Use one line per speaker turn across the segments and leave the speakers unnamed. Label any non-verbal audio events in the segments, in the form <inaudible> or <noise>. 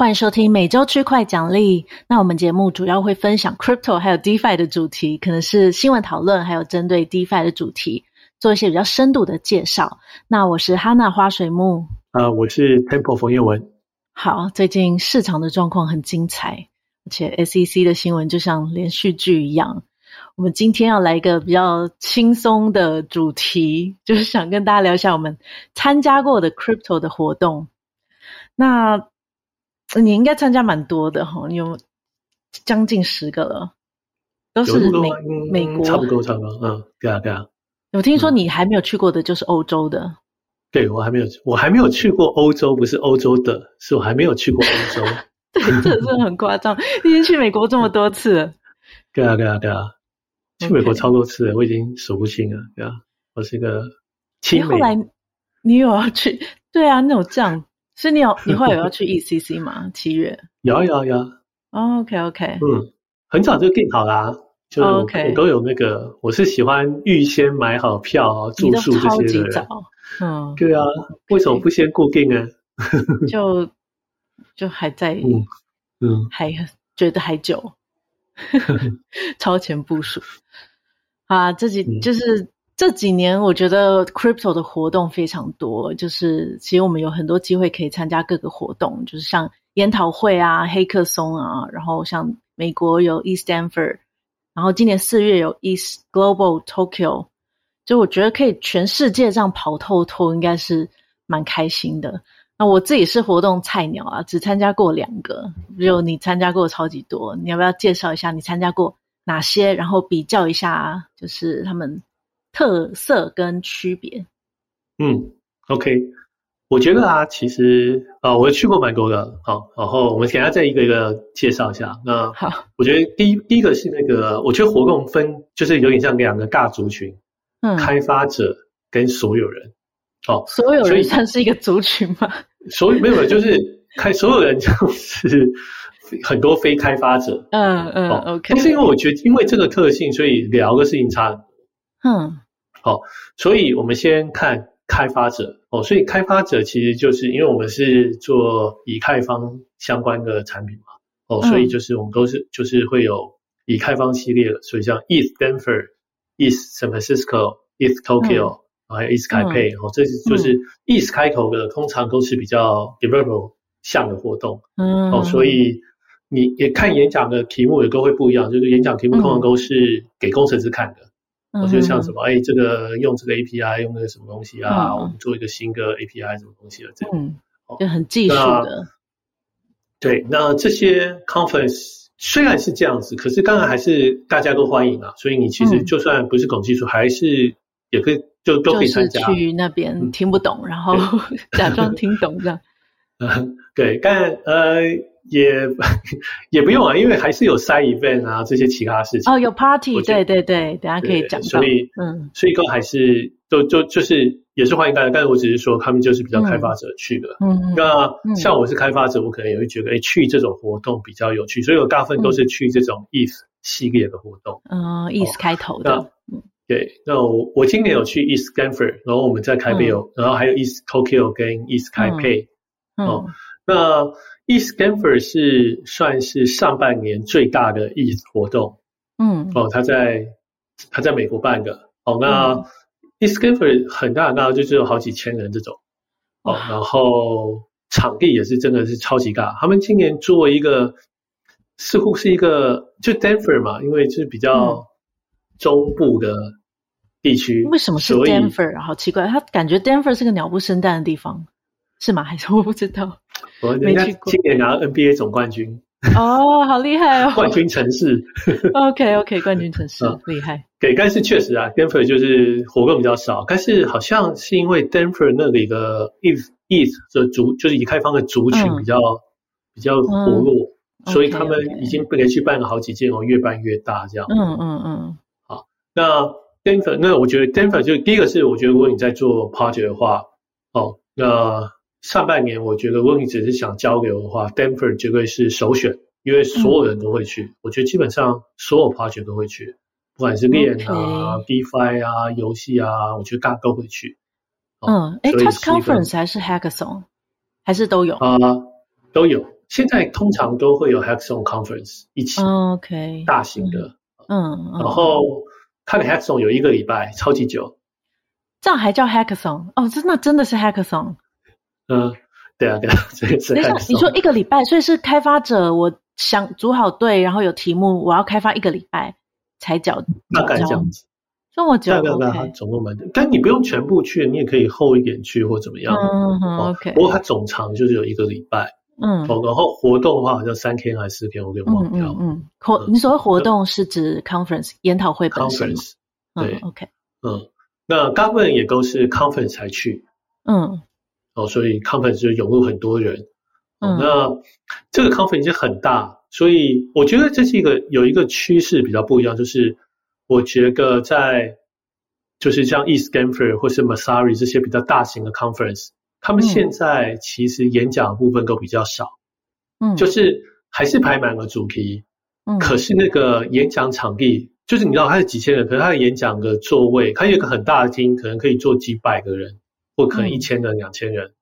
欢迎收听每周区块奖励。那我们节目主要会分享 Crypto 还有 DeFi 的主题，可能是新闻讨论，还有针对 DeFi 的主题做一些比较深度的介绍。那我是哈娜花水木，
啊、呃，我是 Temple 冯彦文。
好，最近市场的状况很精彩，而且 SEC 的新闻就像连续剧一样。我们今天要来一个比较轻松的主题，就是想跟大家聊一下我们参加过的 Crypto 的活动。那你应该参加蛮多的哈，你有将近十个了，都是美美国，
差不多差不多，嗯，对啊对啊。
我听说你还没有去过的就是欧洲的，嗯、
对我还没有，我还没有去过欧洲，不是欧洲的，是我还没有去过欧洲。<laughs>
对，这真的很夸张，你已经去美国这么多次了。<laughs>
对啊对啊对啊，去美国超多次了，我已经数不清了。对啊，我是一个亲美。后来
你有要去？对啊，那种这样。所以你有，<laughs> 你会有要去 ECC 吗？七月
有有有。
OK OK。
嗯，很早就订好啦，就我都有那个。我是喜欢预先买好票、住宿这些的。嗯，对啊，为什么不先固定呢？
就就还在，<laughs> 嗯嗯，还觉得还久，<laughs> 超前部署啊，自己就是。这几年我觉得 crypto 的活动非常多，就是其实我们有很多机会可以参加各个活动，就是像研讨会啊、黑客松啊，然后像美国有 ETHDenver，然后今年四月有 East Global Tokyo，就我觉得可以全世界这样跑透透，应该是蛮开心的。那我自己是活动菜鸟啊，只参加过两个，只有你参加过超级多，你要不要介绍一下你参加过哪些，然后比较一下，就是他们。特色跟区别，
嗯，OK，我觉得啊，其实啊、呃，我去过蛮多的，好，然后我们给大家再一个一个介绍一下。那好，我觉得第一第一个是那个，我觉得活动分就是有点像两个大族群，嗯，开发者跟所有人，哦，
所有人算是一个族群吗？
所以没有，就是 <laughs> 开所有人就是很多非开发者，
嗯嗯，OK，
但是因为我觉得因为这个特性，所以聊的事情差。
嗯，
好，所以我们先看开发者。哦，所以开发者其实就是因为我们是做以太坊相关的产品嘛，哦，所以就是我们都是就是会有以太坊系列的，所以像 ETH Denver、ETH San Francisco、ETH Tokyo，还有 ETH Taipei，哦，这是就是 ETH 开头的，通常都是比较 developer 向的活动，嗯，哦，所以你也看演讲的题目也都会不一样，就是演讲题目通常都是给工程师看的。我觉得像什么，哎，这个用这个 API 用那个什么东西啊，我们做一个新的 API 什么东西的这样，嗯，
就很技术的。
对，那这些 conference 虽然是这样子，可是当然还是大家都欢迎啊。所以你其实就算不是懂技术，还是也可以就都可以参加。
去那边听不懂，然后 <laughs> 假装听懂这样。
嗯，<laughs> 对，但呃。也 <laughs> 也不用啊，因为还是有 side event 啊，这些其他事情。
哦，有 party，对对对，等下可以讲。
所以，嗯，所以都还是都就就是也是欢迎大家，但是我只是说他们就是比较开发者去的。嗯，那像我是开发者，我可能也会觉得，哎，去这种活动比较有趣，所以我大部分都是去这种 ETH 系列的活动。
嗯，ETH 开头的。
嗯，对，那我我今年有去 ETH Stanford，然后我们在台北有，然后还有 East Tokyo 跟 ETH Taipei。哦，那。ETH Denver 是算是上半年最大的 ETH 活动，嗯，哦，他在他在美国办的，哦，那 ETH Denver 很大很大，就是有好几千人这种，哦，然后场地也是真的是超级大，他们今年做一个似乎是一个就 Denver 嘛，因为是比较中部的地区，
为什么是 Denver？好奇怪，他感觉 Denver 是个鸟不生蛋的地方，是吗？<laughs> 还是我不知道？
我人家今年拿 NBA 总冠军
哦，好厉害哦！<laughs>
冠军城市，<laughs>
OK OK，冠军城市厉害。
对，但是确实啊，Denver 就是活动比较少，但是好像是因为 Denver 那里的 ETH ETH 的族，就是以太坊的族群比较比较活络，所以他们已经连续办了好几届哦，越办越大这样。
嗯嗯嗯。
好，那 Denver，那我觉得 Denver 就第一个是，我觉得如果你在做 project 的话，哦，那。上半年我觉得，如果你只是想交流的话，Denver 绝对是首选，因为所有人都会去。嗯、我觉得基本上所有 project 都会去，不管是链啊. DeFi 啊、游戏啊，我觉得大家都会去。
嗯，哎，它是 conference 还是 hackathon，还是都有？
啊、呃，都有。现在通常都会有 Hackathon Conference 一起
，OK，
大型的，
嗯，
然后看 Hackathon 有一个礼拜，超级久，
这样还叫 Hackathon？哦，这那真的是 Hackathon。
嗯，对啊，对啊，<laughs> 所以是。
等一下，你说一个礼拜，所以是开发者，我想组好队，然后有题目，我要开发一个礼拜才交，
大概这样子。
这么久，
大概大概总共蛮久，但你不用全部去，你也可以后一点去或怎么样。
嗯，OK。
不过它总长就是有一个礼拜。
嗯，
然后活动的话好像三天还是四天，我给忘掉。
嗯，活，你所谓活动是指 conference 研讨会本身。
conference，对
，OK。
嗯，那 government 也都是 conference 才去。
嗯。
哦，所以 conference 就涌入很多人。嗯。那这个 conference 已经很大，所以我觉得这是一个有一个趋势比较不一样，就是我觉得在就是像 East Stanford 或是 Messari 这些比较大型的 conference。他们现在其实演讲的部分都比较少，
嗯，
就是还是排满了主题，
嗯，
可是那个演讲场地，就是你知道他是几千人，可是他的演讲的座位，他有一个很大的厅，可能可以坐几百个人，或可能一千人、两千人，嗯，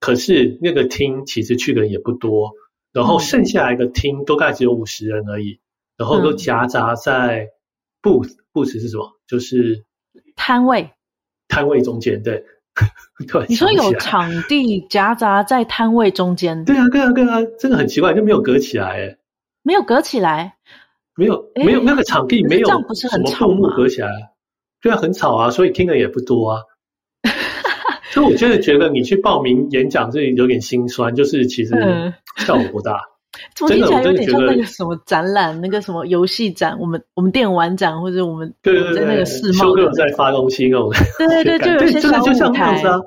可是那个厅其实去的人也不多，然后剩下来的厅都大概只有五十人而已，然后都夹杂在 booth，booth 是什么？就是
摊位，
摊位中间，对。<laughs>
你说有场地夹杂在摊位中间？
对啊，对啊，对啊，这个很奇怪，就没有隔起来，哎，
没有隔起来，
没有，没有那个场地没有，
这样不是很吵吗？
隔起来，对啊，很吵啊，所以听的也不多啊。所以我真的觉得你去报名演讲，这里有点心酸，就是其实效果不大。<laughs> 嗯
听起来有点像那个什么展览，那个什么游戏展，我们我们电玩展，或者我们
对对对，
在那个世贸的
在发东西那种，
对对对，就有一些小舞台
啊，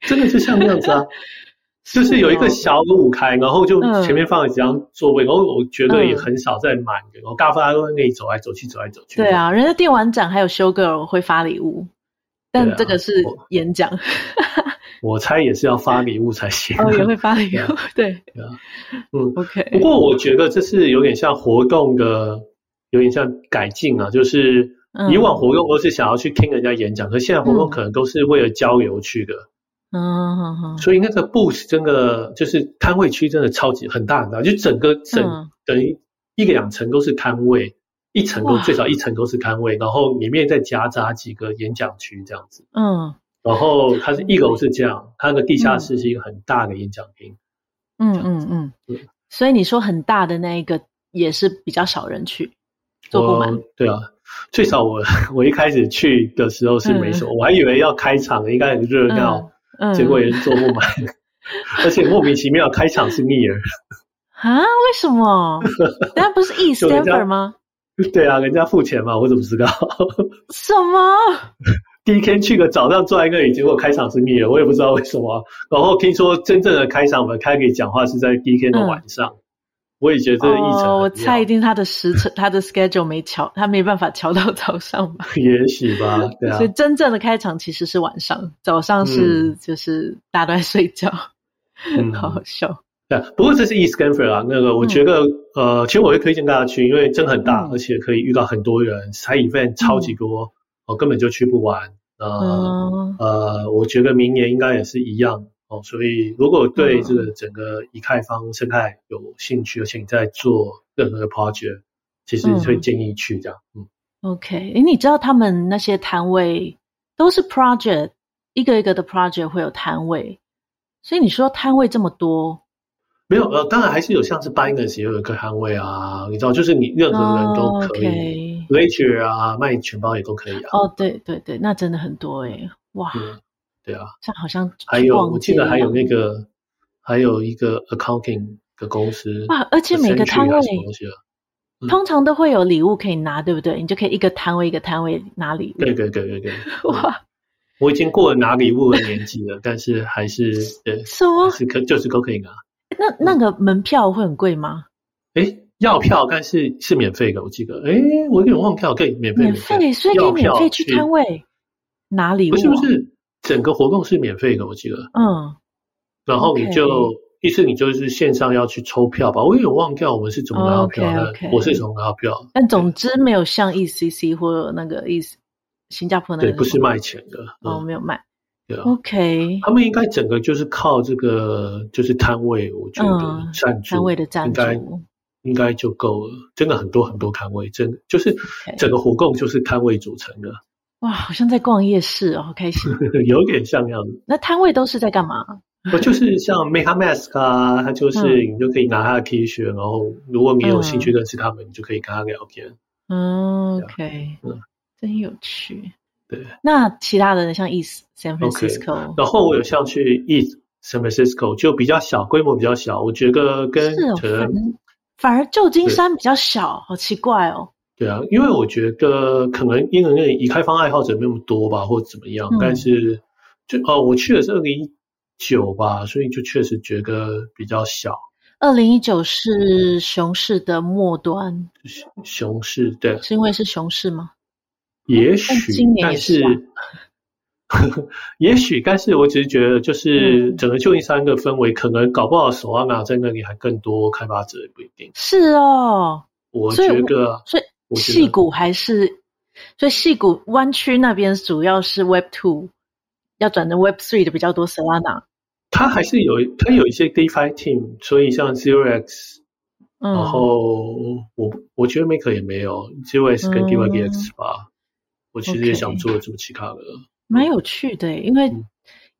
真的就像那样子啊，<laughs> 就是有一个小舞台，然后就前面放了几张座位，然后我觉得也很少在满的，然后大家都在那里走来走去，走来走去。
对啊，人家电玩展还有 show girl 会发礼物，但这个是演讲。<laughs>
我猜也是要发礼物才行。
哦，也会发礼物，<laughs> <laughs> 对。
对啊，嗯
，OK。
不过我觉得这是有点像活动的，有点像改进啊。就是以往活动都是想要去听人家演讲，可是现在活动可能都是为了交流去的。
嗯。
所以那个 booth 真的就是摊位区，真的超级很大很大，就整个整等于一个两层都是摊位，一层都最少一层都是摊位，然后里面再夹杂几个演讲区这样子。
嗯。
然后它是一楼是这样，它的地下室是一个很大的演讲厅。
嗯嗯嗯，对。所以你说很大的那一个也是比较少人去，坐不满。
对啊，最少我我一开始去的时候是没什么，我还以为要开场应该很热闹，结果也是坐不满，而且莫名其妙开场是 Near。
啊？为什么？<laughs> 人家不是 East Stanford 吗？<laughs>
对啊，人家付钱嘛，我怎么知道？
什么？<laughs>
第一天去个早上坐在那里，结果开场是 Near，我也不知道为什么。然后听说真正的开场我们开给讲话是在第一天的晚上，嗯、我也觉得这个议程、哦。
我猜一定他的时程，<laughs> 他的 schedule 没调，他没办法调到早上吧？
也许吧，对啊。
所以真正的开场其实是晚上，早上是就是大家都在睡觉，嗯，好好笑。
不过这是 East Stanford 啊，那个我觉得、嗯、呃，其实我会推荐大家去，因为真的很大、嗯，而且可以遇到很多人，side event 超级多。嗯我根本就去不完，呃、嗯、呃，我觉得明年应该也是一样哦。所以如果对这个整个以太坊生态有兴趣，而且你在做任何的 project，其实会建议去这样。嗯，
嗯，OK，诶，你知道他们那些摊位都是 project，一个一个的 project 会有摊位，所以你说摊位这么多。
没有呃，当然还是有，像是 Binance 也有一个摊位啊，你知道，就是你任何人都可以，Ledger、oh, okay. 啊，卖钱包也都可以啊。
哦、oh,，对对对，那真的很多诶，哇，
嗯、对啊，
这好像
还有，我记得还有那个，还有一个 accounting 的公司，
哇，而且每个摊位通常都会有礼物可以拿，对不对？你就可以一个摊位一个摊位拿礼物。
对对对对对，<laughs> 哇，我已经过了拿礼物的年纪了，但是还是对，
什么？
是可就是都可以拿。
那那个门票会很贵吗？
哎、欸，要票，但是是免费的，我记得。哎、欸，我有点忘票，可以免费。
免费，所以可以免费去摊位拿礼物。不
是不是，整个活动是免费的，我记得。
嗯。
然后你就、okay. 意思你就是线上要去抽票吧？我有点忘掉我们是怎么拿到票的。Okay, okay. 我是怎么拿到票？
但总之没有像 ECC 或者那个意思，新加坡那个。
对，不是卖钱的。
哦，没有
卖。
，OK，
他们应该整个就是靠这个就是摊位，我觉得赞助
摊位的赞助
应该就够了。真的很多很多摊位，真的就是整个活动就是摊位组成的。
哇，好像在逛夜市哦，好开心，<laughs>
有点像样子。
那摊位都是在干嘛？
我就是像 MegaMask 啊，他就是你就可以拿他的 T 恤，然后如果你有兴趣认识他们，你就可以跟他聊天。
嗯，OK，嗯，真有趣。
对，
那其他的像 East San Francisco，、okay,
然后我有像去 East San Francisco，就比较小，规模比较小。我觉得跟可能、哦、
反而旧金山比较小，好奇怪哦。
对啊，因为我觉得可能因为那已开放爱好者没那么多吧，或者怎么样。嗯、但是就哦，我去的是二零一九吧，所以就确实觉得比较小。
二零一九是熊市的末端，
熊市对，
是因为是熊市吗？
也许，但是，<laughs> 也许，但是我只是觉得，就是整个旧金山的氛围，可能搞不好首尔那在那里还更多开发者也不一定。
是哦，
我觉得，
所以戏谷还是，所以戏谷湾区那边主要是 Web Two，要转成 Web Three 的比较多。Solana，
它还是有，它有一些 DeFi Team，所以像 Zero X，然后我我觉得 Maker 也没有 Zero X 跟 DYDX 吧。我其实也想做这么其他的，
蛮有趣的，因为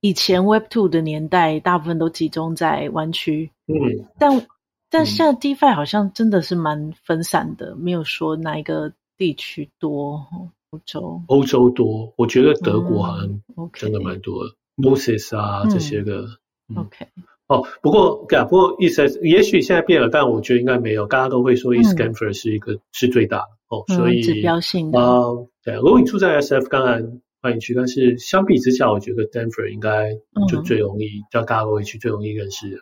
以前 Web Two 的年代，大部分都集中在湾区，嗯，但但现在 DeFi 好像真的是蛮分散的，没有说哪一个地区多。欧洲，欧
洲多，我觉得德国好像真的蛮多的，Moses 啊这些个
，OK，
哦，不过不过意思也许现在变了，但我觉得应该没有，大家都会说 Stanford 是一个是最大的哦，所以
指标性的
对，如果你住在 SF，当然欢迎去。但是相比之下，我觉得 Denver 应该就最容易，嗯、叫大家去最容易认识的。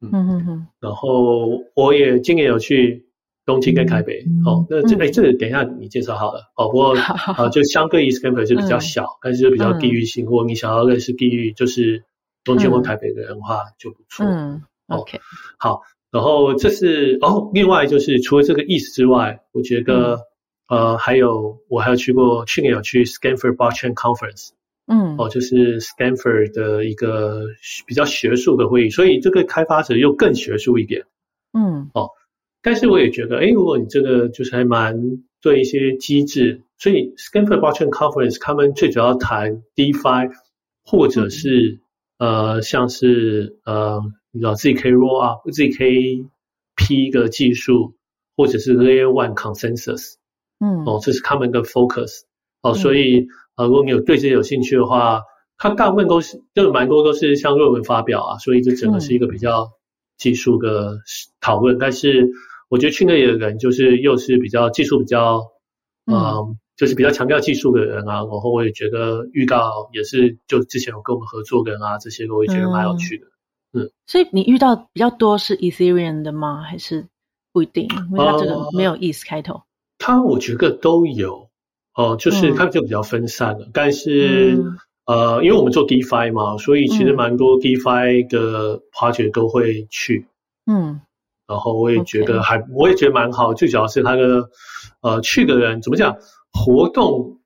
嗯嗯嗯。然后我也今年有去东京跟台北。嗯、哦，那这哎、这个等一下你介绍好了。哦，不过啊，就相对于 Denver 就比较小，嗯、但是就比较地域性。如果你想要认识地域，就是东京或台北的人的话，就不错。
嗯。OK。
好，然后这是哦，另外就是除了这个意思之外，我觉得。呃，还有我还有去过，去年有去 Stanford Blockchain Conference，嗯，哦，就是 Stanford 的一个比较学术的会议，所以这个开发者又更学术一点，嗯，哦，但是我也觉得，哎，如果你这个就是还蛮对一些机制，所以 Stanford Blockchain Conference 他们最主要谈 DeFi，或者是、嗯、呃，像是呃，你知道 ZK Roll Up、ZK P 的技术，或者是 Layer One Consensus。嗯，哦，这是他们的 focus，哦，嗯、所以呃，如果你有对这些有兴趣的话，他大部分都是，就蛮多都是像论文发表啊，所以这整个是一个比较技术的讨论。嗯、但是我觉得去那里的人就是又是比较技术比较，嗯、呃，就是比较强调技术的人啊。然后我也觉得遇到也是，就之前有跟我们合作的人啊，这些个我也觉得蛮有趣的。
所以你遇到比较多是 Ethereum 的吗？还是不一定？因为它这个没有 ETH 开头。呃
他我觉得都有，哦、呃，就是它就比较分散了。嗯、但是，嗯、呃，因为我们做 DeFi 嘛，所以其实蛮多 DeFi 的 project 都会去。嗯，然后我也觉得还.我也觉得蛮好。最主要是它的，呃，去的人怎么讲，活动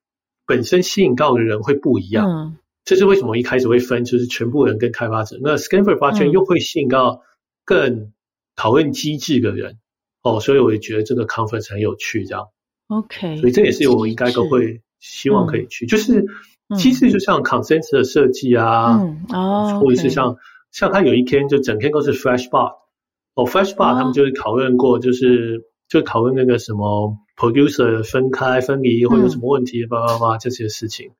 本身吸引到的人会不一样。嗯，这是为什么一开始会分，就是全部人跟开发者。那 Stanford Blockchain 又会吸引到更讨论机制的人。哦，所以我也觉得这个 conference 很有趣，这样。OK，所以这也是我应该都会希望可以去，就是机制就像 consensus 的设计啊，嗯哦，或者是像像他有一天就整天都是 Flashbot，哦 Flashbot 他们就是讨论过，就是就讨论那个什么 producer 分开分离会有什么问题，叭叭叭这些事情。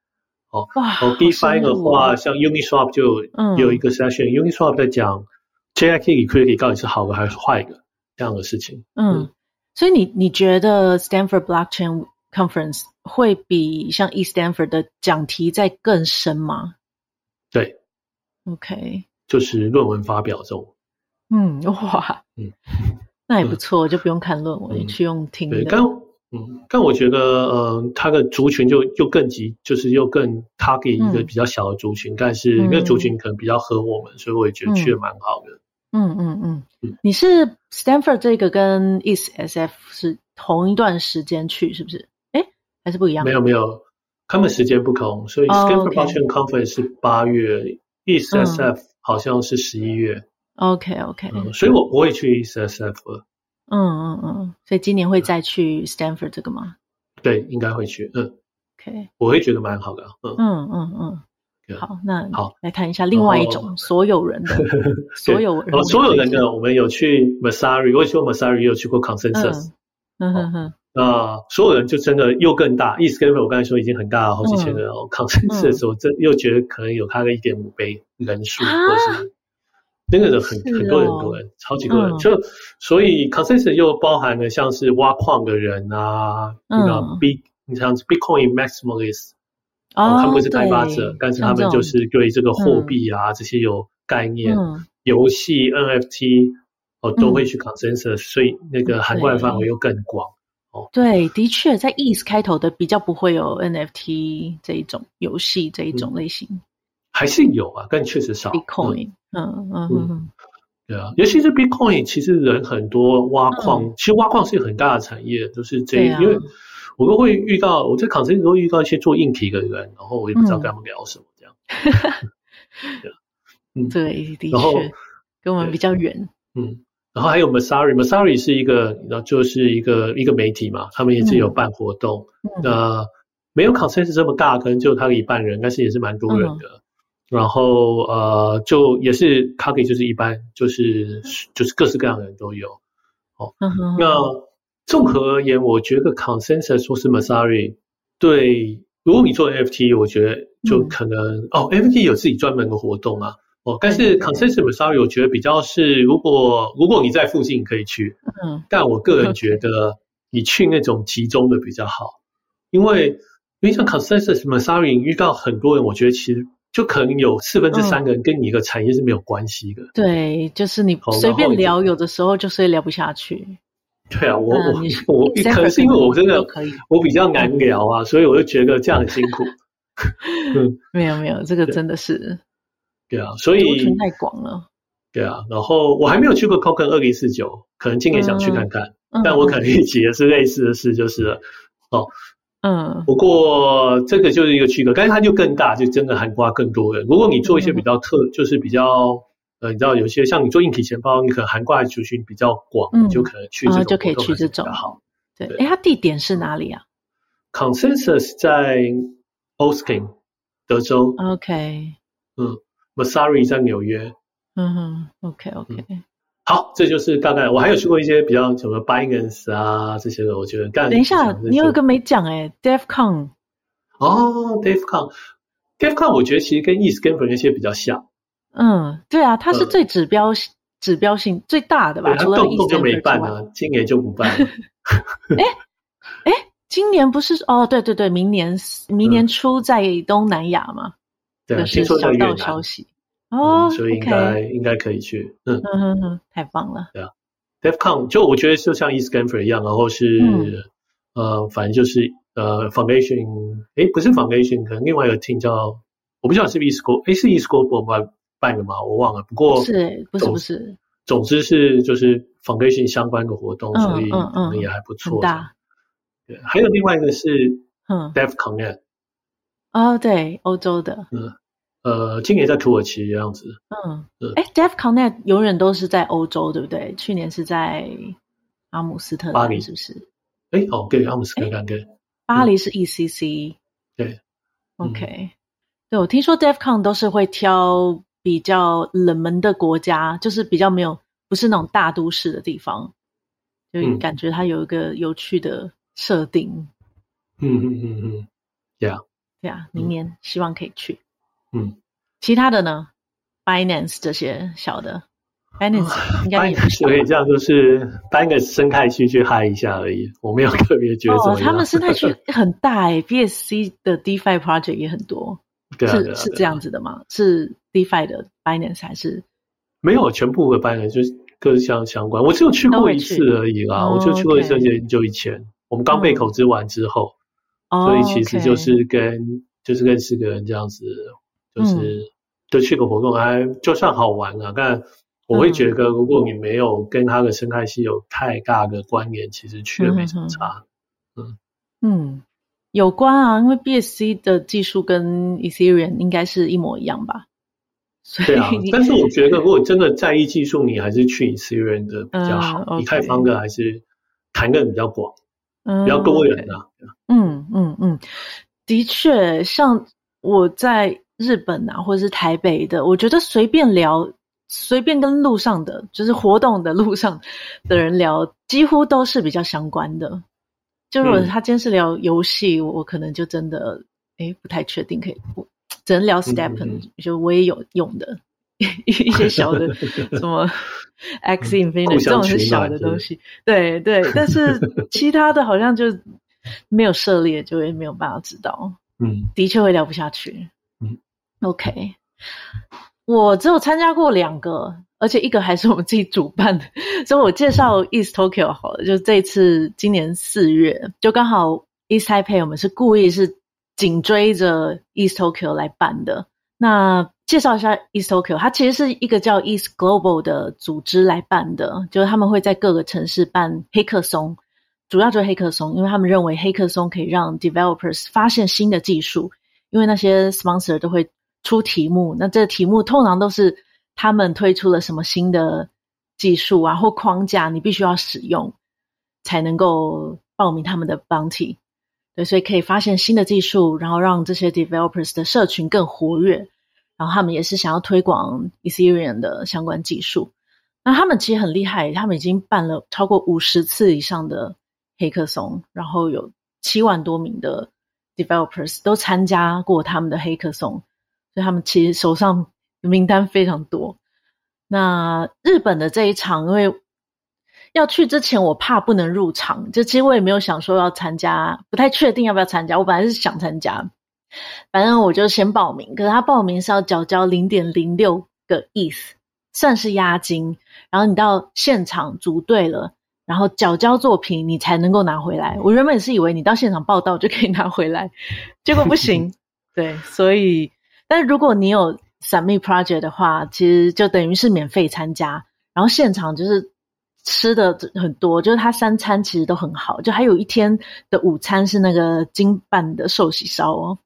哦，哦 DeFi 的话，像 Uniswap 就有一个 session，Uniswap 在讲 JIT liquidity 到底是好的还是坏的。这样的事情，嗯，嗯，
所以你你觉得 Stanford Blockchain Conference 会比像 East Stanford 的讲题再更深吗？
对
，OK，
就是论文发表这种，
嗯，哇，嗯，那也不错，嗯、就不用看论文，嗯、去用听的。
但嗯，但我觉得，呃，它的族群就又更急，就是又更 target 一个比较小的族群，嗯、但是那个族群可能比较合我们，嗯、所以我也觉得去的蛮好的。
嗯嗯嗯，嗯你是 Stanford 这个跟 East SF 是同一段时间去，是不是？哎，还是不一样？
没有没有，他们时间不同，所以 Stanford Blockchain Conference 是八月，ETHSF 好像是十一月。
OK OK，
所以我不会去 ETHSF 了。
嗯嗯嗯，所以今年会再去 Stanford 这个吗？
对，应该会去。嗯
，OK，
我会觉得蛮好的。
嗯嗯嗯嗯，好，那好，来看一下另外一种所有人的，所有人，
所有人的，我们有去我也去过 Messari，也有去过 Consensus。
嗯哼哼。
啊，所有人就真的又更大，ETHScape 我刚才说已经很大了，好几千人哦。Consensus 的时候，真又觉得可能有它的一点五倍人数，或是真的很很多很多人，超级多人。就所以 Consensus 又包含了像是挖矿的人啊，那个 B，你像 Bitcoin Maximalists，他们不是开发者，但是他们就是对这个货币啊这些有概念，游戏 NFT 哦都会去 Consensus，所以那个涵盖范围又更广。哦，
对，的确，在 ETH 开头的比较不会有 NFT 这一种游戏这一种类型，嗯、还是
有啊，但确实少。
Bitcoin，嗯。嗯嗯，
对啊，尤其是 Bitcoin，其实人很多挖矿，嗯、其实挖矿是一个很大的产业，都、就是这，啊、因为我都会遇到，我在会遇到一些做硬体的人，然后我也不知道跟他们聊什么这样。<laughs>
嗯，对，的确跟我们比较远，
嗯。然后还有 Messari，Messari 是一个，然后就是一个一个媒体嘛，他们也是有办活动，那、没有 Consensus 这么大，可能就他的一半人，但是也是蛮多人的。嗯、然后呃，就也是 Kage 就是一般，就是就是各式各样的人都有。哦，嗯、哼哼那综合而言，我觉得 Consensus 或是 Messari 对，如果你做 NFT，我觉得就可能、嗯、哦，NFT 有自己专门的活动啊。哦，但是 Consensus Messari 我觉得比较是，如果如果你在附近可以去，嗯，但我个人觉得你去那种集中的比较好，因为因为像 Consensus Messari 遇到很多人，我觉得其实就可能有四分之三个人跟你一个产业是没有关系的。
对，就是你随便聊，有的时候就是聊不下去。<laughs>
对啊，我我 <laughs> 我可能是因为我真的我比较难聊啊，所以我就觉得这样很辛苦。<laughs>
嗯，没有没有，这个真的是。
对啊，所以
太广了。
对啊，然后我还没有去过 Kokon 二零四九，可能今年想去看看。嗯、但我可能一起也是类似的事，就是了哦，嗯。不过这个就是一个区隔，但是它就更大，就真的涵盖更多人。如果你做一些比较特，嗯、就是比较呃，你知道有些像你做硬体钱包，你可能涵盖族群比较广，嗯、你就可能去这种、
哦、就可以去这种好。对，哎，它地点是哪里啊
？Consensus 在 Austin 德州。
OK，
嗯。Messari 在纽约，
嗯哼，OK OK，
好，这就是大概。我还有去过一些比较什么 Binance 啊这些的，我觉得干。
等一下，你有一个没讲哎，DevCon。
哦，DevCon，DevCon，我觉得其实跟 ETHScape 那些比较像。
嗯，对啊，它是最指标指标性最大的吧？
它动不动就没办啊，今年就不办。<laughs>
哎哎，今年不是哦？对对对，明年明年初在东南亚嘛。
对，听说在越南消息哦，所以应该应该可以去，嗯
嗯嗯，太棒了。
对啊，DevCon 就我觉得就像 ETHScape 一样，然后是呃，反正就是呃，Foundation，诶不是 Foundation，可能另外一个 team 叫我不知道是 ETHScope，诶是 ETHScope 办办的吗？我忘了。不过
是不是不是，
总之是就是 Foundation 相关的活动，所以可能也还不错。大对，还有另外一个是嗯，DevConnect。
哦，对，欧洲的，
嗯，呃，今年在土耳其的样子，
嗯，哎，DevConnect 永远都是在欧洲，对不对？去年是在阿姆斯特丹，巴黎是不是？
哎，哦，对，阿姆斯特丹，对，
巴黎是 ECC，
对
，OK，对，我听说 DevCon 都是会挑比较冷门的国家，就是比较没有，不是那种大都市的地方，就感觉它有一个有趣的设定，
嗯嗯嗯嗯，Yeah。
对啊，明年希望可以去。
嗯，
其他的呢？Binance 这些小的，Binance <laughs> 应该也是。
所以这样就是 Binance 生态区去嗨一下而已，我没有特别觉得哦，
他们生态区 <laughs> 很大诶，BSC 的 DeFi project 也很多。
对啊，
是是这样子的吗？是 DeFi 的 Binance 还是？
没有，全部的 Binance 就是各项相关。我只有去过一次而已啦，我就去过一次，就以前我们刚被口资完之后。所以其实就是跟、oh, okay. 就是认识个人这样子，就是就去个活动，还就算好玩啊。但我会觉得，如果你没有跟它的生态系有太大的关联，其实去了没什么差。
嗯嗯，有关啊，因为 BSC 的技术跟 Ethereum 应该是一模一样吧。
对啊，但是我觉得如果真的在意技术，你还是去 Ethereum 的比较好。嗯、以太坊的还是谈的比较广，嗯、比较多元的、啊。
嗯嗯嗯，的确，像我在日本啊，或者是台北的，我觉得随便聊，随便跟路上的，就是活动的路上的人聊，几乎都是比较相关的。就如果他今天是聊游戏，我可能就真的诶不太确定可以不。只能聊嗯、就我也有用的 <laughs> 一些小的 <laughs> 什么 Axie Infinity、嗯、这种是小的东西，对对，但是其他的好像就没有涉猎，就也没有办法知道。<laughs> 嗯，的确会聊不下去。嗯，OK，我只有参加过两个，而且一个还是我们自己主办的，所以我介绍 East Tokyo 好了。就这次今年四月，就刚好 East Taipei 我们是故意是。紧追着 East Tokyo 来办的。那介绍一下 East Tokyo，它其实是一个叫 East Global 的组织来办的，就是他们会在各个城市办黑客松，主要就是黑客松，因为他们认为黑客松可以让 developers 发现新的技术，因为那些 sponsor 都会出题目，那这题目通常都是他们推出了什么新的技术啊或框架，你必须要使用才能够报名他们的 bounty。对，所以可以发现新的技术，然后让这些 developers 的社群更活跃。然后他们也是想要推广 Ethereum 的相关技术。那他们其实很厉害，他们已经办了超过五十次以上的黑客松，然后有七万多名的 developers 都参加过他们的黑客松，所以他们其实手上名单非常多。那日本的这一场，因为要去之前，我怕不能入场，就其实我也没有想说要参加，不太确定要不要参加。我本来是想参加，反正我就先报名。可是他报名是要缴交零点零六个 ETH，算是押金。然后你到现场组队了，然后缴交作品，你才能够拿回来。我原本是以为你到现场报到就可以拿回来，结果不行。<laughs> 对，所以，但是如果你有 submit project 的话，其实就等于是免费参加。然后现场就是。吃的很多，就是他三餐其实都很好，就还有一天的午餐是那个金办的寿喜烧哦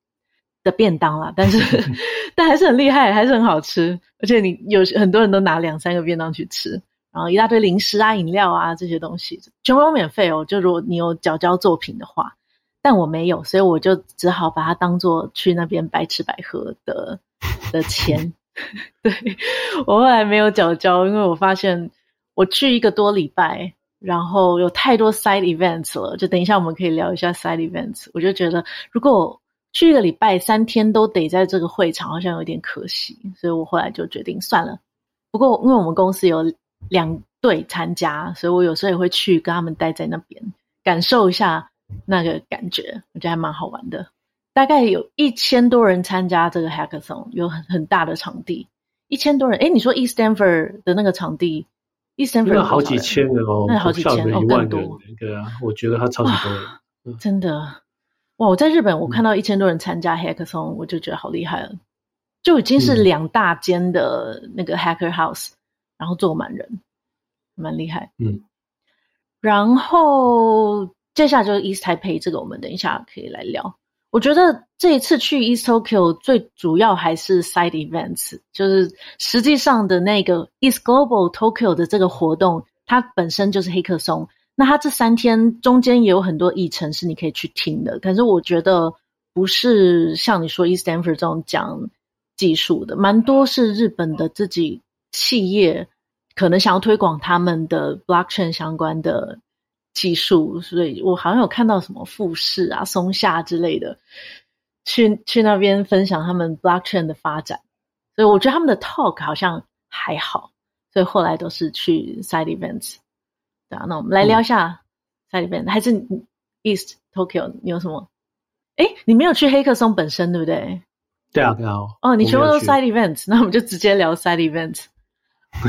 的便当啦，但是 <laughs> 但还是很厉害，还是很好吃，而且你有很多人都拿两三个便当去吃，然后一大堆零食啊、饮料啊这些东西，全部都免费哦。就如果你有交交作品的话，但我没有，所以我就只好把它当做去那边白吃白喝的 <laughs> 的钱。对，我后来没有缴交，因为我发现。我去一个多礼拜，然后有太多 side events 了。就等一下我们可以聊一下 side events。我就觉得，如果去一个礼拜三天都得在这个会场，好像有点可惜。所以我后来就决定算了。不过因为我们公司有两队参加，所以我有时候也会去跟他们待在那边，感受一下那个感觉。我觉得还蛮好玩的。大概有一千多人参加这个 hackathon，有很很大的场地，一千多人。哎，你说 East Stanford 的那个场地？一生那
好几千人哦，
那好几千哦，更多。
对啊，我觉得他超级多人。
嗯、真的哇！我在日本，我看到一千多人参加 Hackathon，我就觉得好厉害了。就已经是两大间的那个 Hacker House，、嗯、然后坐满人，蛮厉害。嗯。然后接下来就是 East Taipei，这个我们等一下可以来聊。我觉得这一次去 East Tokyo 最主要还是 side events，就是实际上的那个 East Global Tokyo 的这个活动，它本身就是黑客松。那它这三天中间也有很多议程是你可以去听的，可是我觉得不是像你说 East Stanford 这种讲技术的，蛮多是日本的自己企业可能想要推广他们的 blockchain 相关的。技术，所以我好像有看到什么富士啊、松下之类的，去去那边分享他们 blockchain 的发展，所以我觉得他们的 talk 好像还好，所以后来都是去 side events。对啊，那我们来聊一下 side event，、嗯、还是 East Tokyo？你有什么？哎，你没有去黑客松本身，对不对？
对啊，对啊。
哦，你全部都 side events，那我们就直接聊 side events。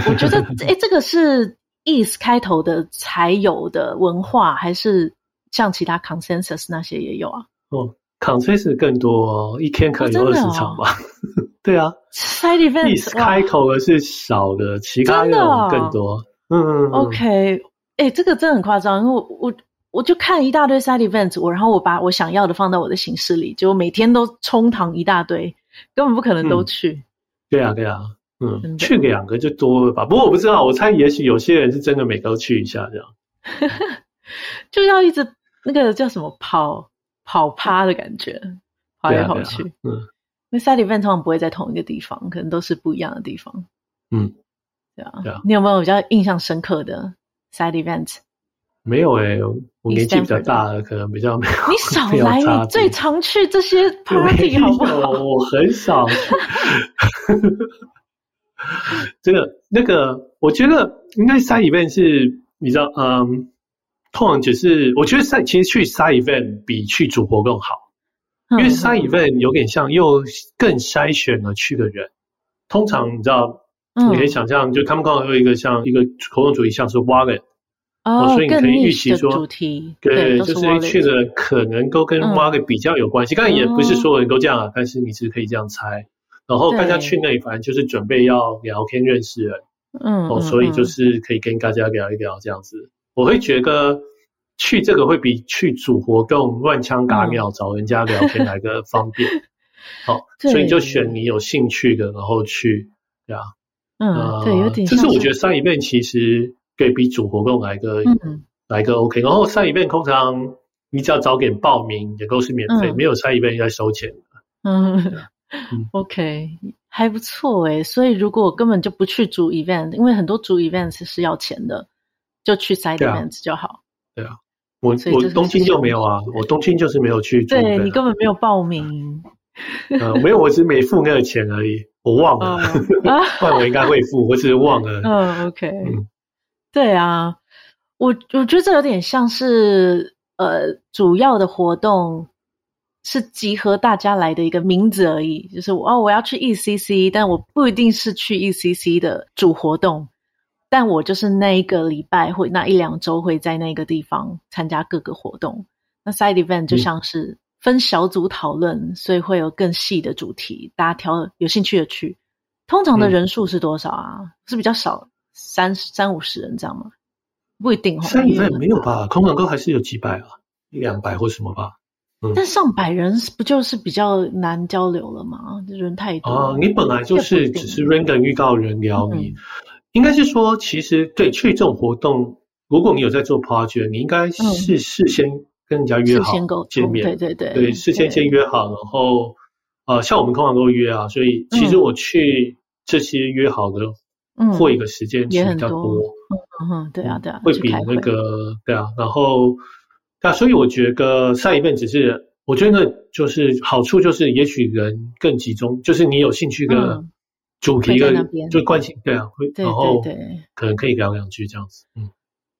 我觉得，哎，这个是。East 开头的才有的文化，还是像其他 Consensus 那些也有啊？
哦，Consensus 更多哦，一天可以有二十场吧？哦、<laughs> 对啊
，Side Event
East 开头的是少的，其他的更多。嗯，嗯，嗯，
嗯，OK，哎、欸，这个真的很夸张，因为我我我就看一大堆 side events，我然后我把我想要的放到我的行事历，就每天都冲堂一大堆，根本不可能都去。
嗯、对啊，对啊，嗯，去个两个就多了吧？不过我不知道，我猜也许有些人是真的每个都去一下这样，<laughs>
就要一直那个叫什么跑跑趴的感觉，跑来跑去。啊啊、嗯，因为 side event 通常不会在同一个地方，可能都是不一样的地方。
嗯，
对啊，对啊。你有没有比较印象深刻的 side event？
没有哎、欸，我年纪比较大了，可能比较没有。
你少来，你最常去这些 <laughs> party 好不好？
我很少去。<laughs> <laughs> 这个那个，我觉得应该 side event 是，你知道，嗯，通常只是我觉得 side 其实去 side event 比去主活更好，因为 side event 有点像又更筛选了去的人。通常你知道，你可以想象，就他们刚好有一个像一个活动主题，像是 Wallet。
哦，
所以你可以预期说，
主题
对，就是去的可能都跟 Market 比较有关系。当然也不是所有人都这样啊，但是你是可以这样猜。然后大家去那里，反正就是准备要聊天认识人，嗯，哦，所以就是可以跟大家聊一聊这样子。我会觉得去这个会比去主活动乱枪打鸟找人家聊天来个方便。<laughs> 好，所以就选你有兴趣的，然后去，对啊，
嗯，对，有点。
这是我觉得上一遍其实。可以比主活动来个、嗯、来个 OK，然后 side event 通常你只要早点报名也都是免费，嗯、没有 side event 应该收钱的。
嗯，嗯 <laughs> <laughs> OK，还不错诶，所以如果我根本就不去主 event，因为很多主 events 是要钱的，就去 side events 就好。
对啊，我我东京就没有啊，我东京就是没有去。
对，你根本没有报名。
呃，没有，我只是没付那个钱而已，我忘了。<laughs> 不然我应该会付，我只是忘了。
嗯，OK。嗯对啊，我我觉得这有点像是呃，主要的活动是集合大家来的一个名字而已。就是哦，我要去 ECC，但我不一定是去 ECC 的主活动，但我就是那一个礼拜或那一两周会在那个地方参加各个活动。那 side event 就像是分小组讨论，嗯、所以会有更细的主题，大家挑有兴趣的去。通常的人数是多少啊？嗯、是比较少。三三五十人这样吗？不一定哦。
三百没有吧？空港哥还是有几百啊，一两百或什么吧。嗯。但
上百人不就是比较难交流了吗？人太多。
啊，你本来就是只是 random 预告人聊你，嗯、应该是说，其实对去这种活动，如果你有在做 project，你应该是事先跟人家约好见面。
对对对。
对，事先先约好，然后呃，像我们通常都约啊，所以其实我去这些约好的。嗯，会一个时间其实比较多，
嗯哼，对啊，对啊，
会比那个对啊，然后啊，所以我觉得上一份只是，我觉得就是好处就是，也许人更集中，就是你有兴趣的主题的就关心，对啊，会，然后对，可能可以聊两句这样子，嗯，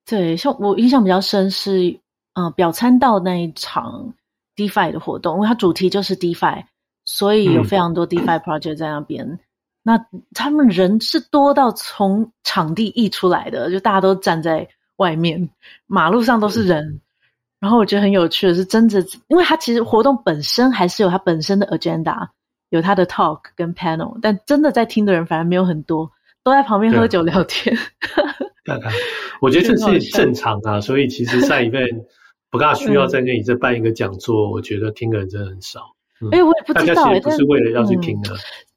对，像我印象比较深是，嗯，表参道那一场 DeFi 的活动，因为它主题就是 DeFi，所以有非常多 DeFi project 在那边。那他们人是多到从场地溢出来的，就大家都站在外面，马路上都是人。嗯、然后我觉得很有趣的是，真的，因为它其实活动本身还是有它本身的 agenda，有他的 talk 跟 panel，但真的在听的人反而没有很多，都在旁边喝酒聊天。<laughs>
看看，我觉得这是正常啊，所以其实在一遍 <laughs> 不大需要在那里再办一个讲座，嗯、我觉得听的人真的很少。哎、
我也不知道，
大家其实不是为了要去听的。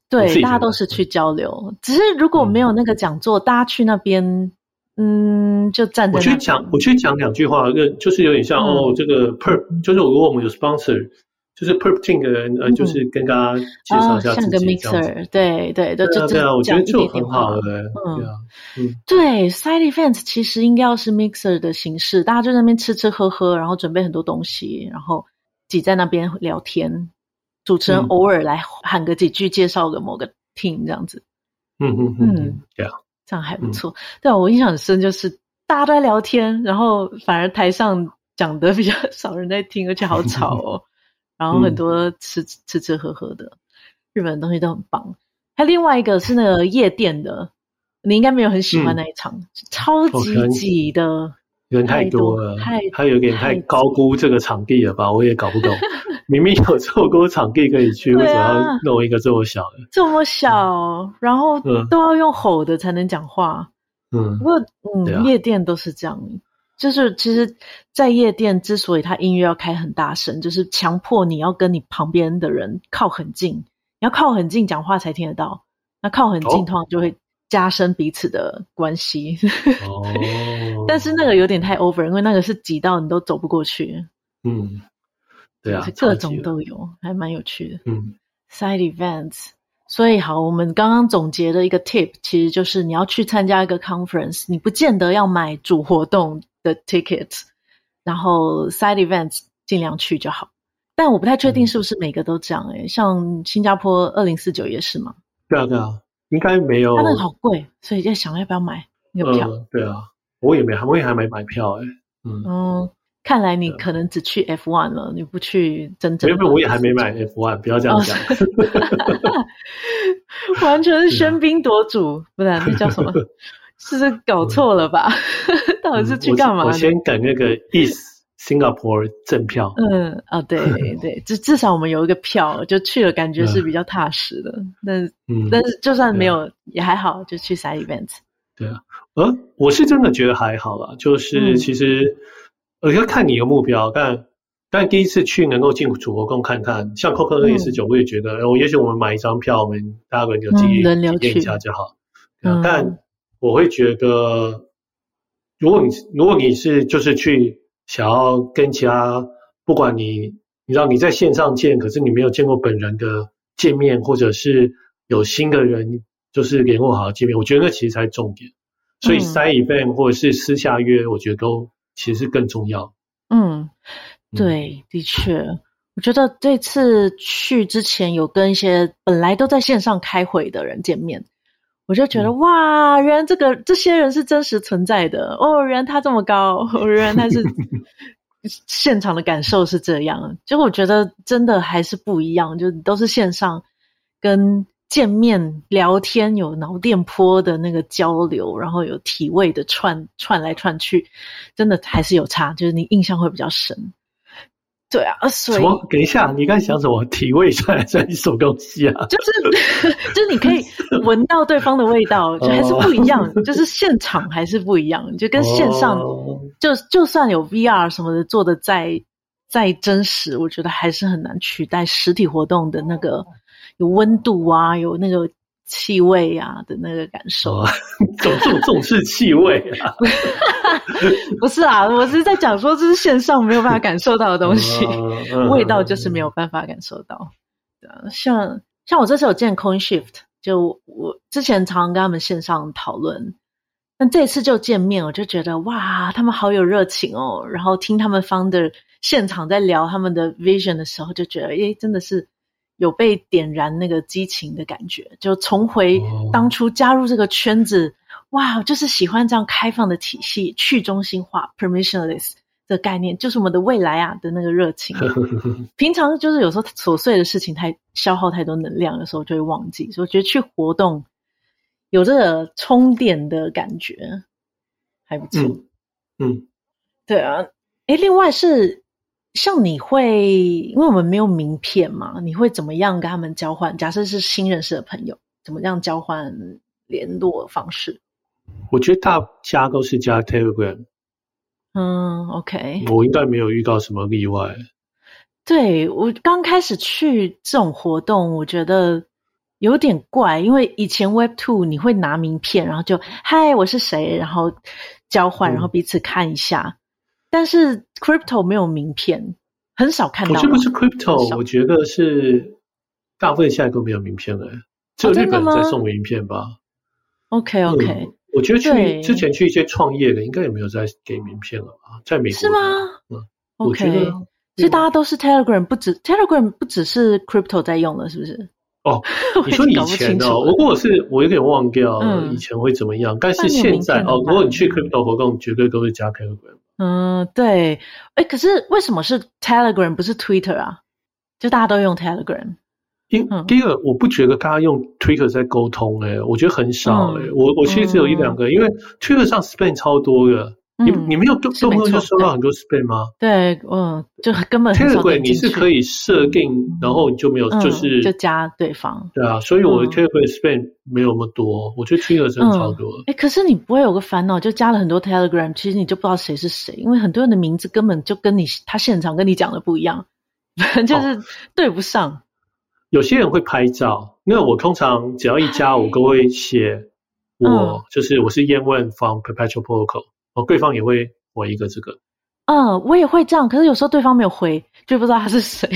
对，大家都是去交流。只是如果没有那个讲座，嗯、大家去那边，嗯，就站在那。
我去讲，我去讲两句话，就就是有点像、嗯、哦，这个 perp，就是如果我们有 sponsor，就是 perp team 的人，呃，就是跟大家介绍一下自己、哦、像个 mixer，
对对，就就
这样，我觉得就很好了。嗯，对啊，嗯，
对，side events 其实应该要是 mixer 的形式，大家就在那边吃吃喝喝，然后准备很多东西，然后挤在那边聊天。主持人偶尔来喊个几句，介绍个某个 team 这样子，
嗯嗯嗯，对啊，
这样还不错。对啊，我印象很深，就是大家都在聊天，然后反而台上讲的比较 <laughs> 少人在听，而且好吵哦。<laughs> 然后很多吃吃吃喝喝的，日本的东西都很棒。还有另外一个是那个夜店的，你应该没有很喜欢那一场，超级挤的。
人太多了，他有点太高估这个场地了吧？<laughs> 我也搞不懂，<laughs> 明明有这么多场地可以去，为什么要弄一个这么小的？
这么小，然后都要用吼的才能讲话。嗯，不过嗯，夜店都是这样，就是其实，在夜店之所以他音乐要开很大声，就是强迫你要跟你旁边的人靠很近，你要靠很近讲话才听得到。那靠很近，通常就会加深彼此的关系。哦，<laughs> 但是那个有点太 over，因为那个是挤到你都走不过去。
嗯，对啊，
各种都有，还蛮有趣的。嗯，side events。所以好，我们刚刚总结的一个 tip，其实就是你要去参加一个 conference，你不见得要买主活动的 ticket，然后 side events 尽量去就好。但我不太确定是不是每个都这样诶、欸嗯、像新加坡二零四九也是吗？
对啊对啊，应该没有。
它那个好贵，所以在想要不要买那个票、
呃？对啊，我也没，我也还没买票哎、欸、嗯。
嗯看来你可能只去 F one 了，你不去真正的。
没有，我也还没买 F one，不要这样讲。<laughs>
完全是喧宾夺主，不然那叫什么？是不是搞错了吧？<laughs> 到底是去干嘛？
我先赶那个 East Singapore 正票。
嗯，啊，对 <laughs> 对，至至少我们有一个票，就去了，感觉是比较踏实的。但是，但是就算没有也还好，就去 side events。
对啊，呃，我是真的觉得还好啦，就是其实。我要看你的目标，但但第一次去能够进主活动看看，像 COCO 2019，我也觉得，我、嗯、也许我们买一张票，我们大家轮流体验一下就好。嗯、但我会觉得，如果你如果你是就是去想要跟其他，不管你你知道你在线上见，可是你没有见过本人的见面，或者是有新的人就是联络好的见面，我觉得那其实才是重点。所以 side event 或者是私下约，我觉得都。其实更重要。
嗯，对，的确，我觉得这次去之前有跟一些本来都在线上开会的人见面，我就觉得、嗯、哇，原来这个这些人是真实存在的哦，原来他这么高，原来他是 <laughs> 现场的感受是这样，就我觉得真的还是不一样，就都是线上跟。见面聊天有脑电波的那个交流，然后有体味的串串来串去，真的还是有差，就是你印象会比较深。对啊，所以什么？
等一下，你刚才想什么？体味出来串去什么东西啊？
就是 <laughs> 就是你可以闻到对方的味道，<laughs> 就还是不一样。<laughs> 就是现场还是不一样，就跟线上就就算有 VR 什么的做的再再真实，我觉得还是很难取代实体活动的那个。有温度啊，有那个气味啊的那个感受，啊，
重重重视气味啊？<laughs>
不是啊，我是在讲说这是线上没有办法感受到的东西，味道就是没有办法感受到。像像我这次有见 CoinShift，就我之前常常跟他们线上讨论，但这次就见面，我就觉得哇，他们好有热情哦。然后听他们 Founder 现场在聊他们的 Vision 的时候，就觉得诶，真的是。有被点燃那个激情的感觉，就重回当初加入这个圈子，哦、哇，就是喜欢这样开放的体系、去中心化 （permissionless） 的概念，就是我们的未来啊的那个热情。<laughs> 平常就是有时候琐碎的事情太消耗太多能量的时候，就会忘记。所以我觉得去活动有这个充电的感觉还不错。嗯，嗯对啊，诶，另外是。像你会，因为我们没有名片嘛，你会怎么样跟他们交换？假设是新认识的朋友，怎么样交换联络方式？
我觉得大家都是加 Telegram。
嗯，OK。
我应该没有遇到什么例外。
对，我刚开始去这种活动，我觉得有点怪，因为以前 Web Two 你会拿名片，然后就嗨，我是谁，然后交换，然后彼此看一下。嗯但是 crypto 没有名片，很少看到。
我觉得不是 crypto，我觉得是大部分现在都没有名片了，只有日本在送名片吧。
Oh, OK OK，、
嗯、我觉得去之前去一些创业的，应该也没有在给名片了吧？在美国
是吗？
嗯，OK，
所以大家都是 Telegram，不止 Telegram 不只是 crypto 在用了，是不是？
哦，你说以 <laughs> 前哦，如果是我有点忘掉以前会怎么样，嗯、但是现在哦，如果你去 crypto 活动，绝对都是加 Telegram。
嗯，对，哎，可是为什么是 Telegram 不是 Twitter 啊？就大家都用 Telegram。
因第一个，我不觉得大家用 Twitter 在沟通，哎，我觉得很少，哎、嗯，我我其实只有一两个，嗯、因为 Twitter 上 spam 超多的，你你没有动动不动就收到很多 spam 吗？
对，嗯，就根本
Telegram 你是可以设定，然后你就没有，就是
就加对方。
对啊，所以我的 Telegram spam 没有那么多，我觉得 Twitter 真的超多。
哎，可是你不会有个烦恼，就加了很多 Telegram，其实你就不知道谁是谁，因为很多人的名字根本就跟你他现场跟你讲的不一样，<laughs> 就是对不上。
有些人会拍照，因为我通常只要一加，我都会写我就是我是燕问 from Perpetual Protocol。哦，对方也会回一个这个，
嗯，我也会这样，可是有时候对方没有回，就不知道他是谁。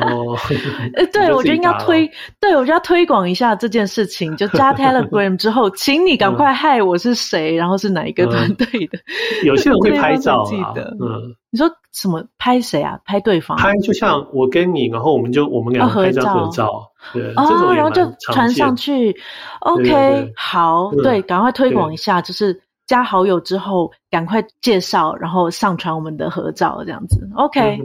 哦，<laughs> 对，我觉得应该推，对我觉得要推广一下这件事情，就加 Telegram 之后，<laughs> 请你赶快嗨，我是谁，然后是哪一个团队的。
有些人会拍照啊，<laughs> 嗯，
你说什么拍谁啊？拍对方？
拍就像我跟你，然后我们就我们俩拍张合照，对，
哦，然后就传上去。OK，好，对，赶快推广一下，就是。加好友之后，赶快介绍，然后上传我们的合照，这样子，OK。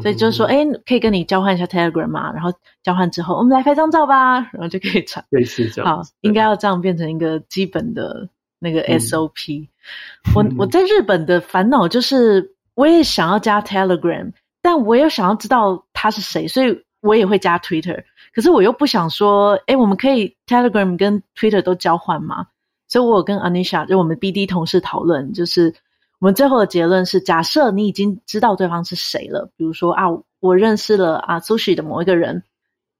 所以就是说，哎，可以跟你交换一下 Telegram 嘛？然后交换之后，我们来拍张照吧，<laughs> 然后就可以传。
类似这样。
好，应该要这样变成一个基本的那个 SOP。我我在日本的烦恼就是，我也想要加 Telegram，但我又想要知道他是谁，所以我也会加 Twitter。可是我又不想说，哎，我们可以 Telegram 跟 Twitter 都交换吗？所以，我有跟 Anisha 就我们 BD 同事讨论，就是我们最后的结论是：假设你已经知道对方是谁了，比如说啊，我认识了啊 Sushi 的某一个人，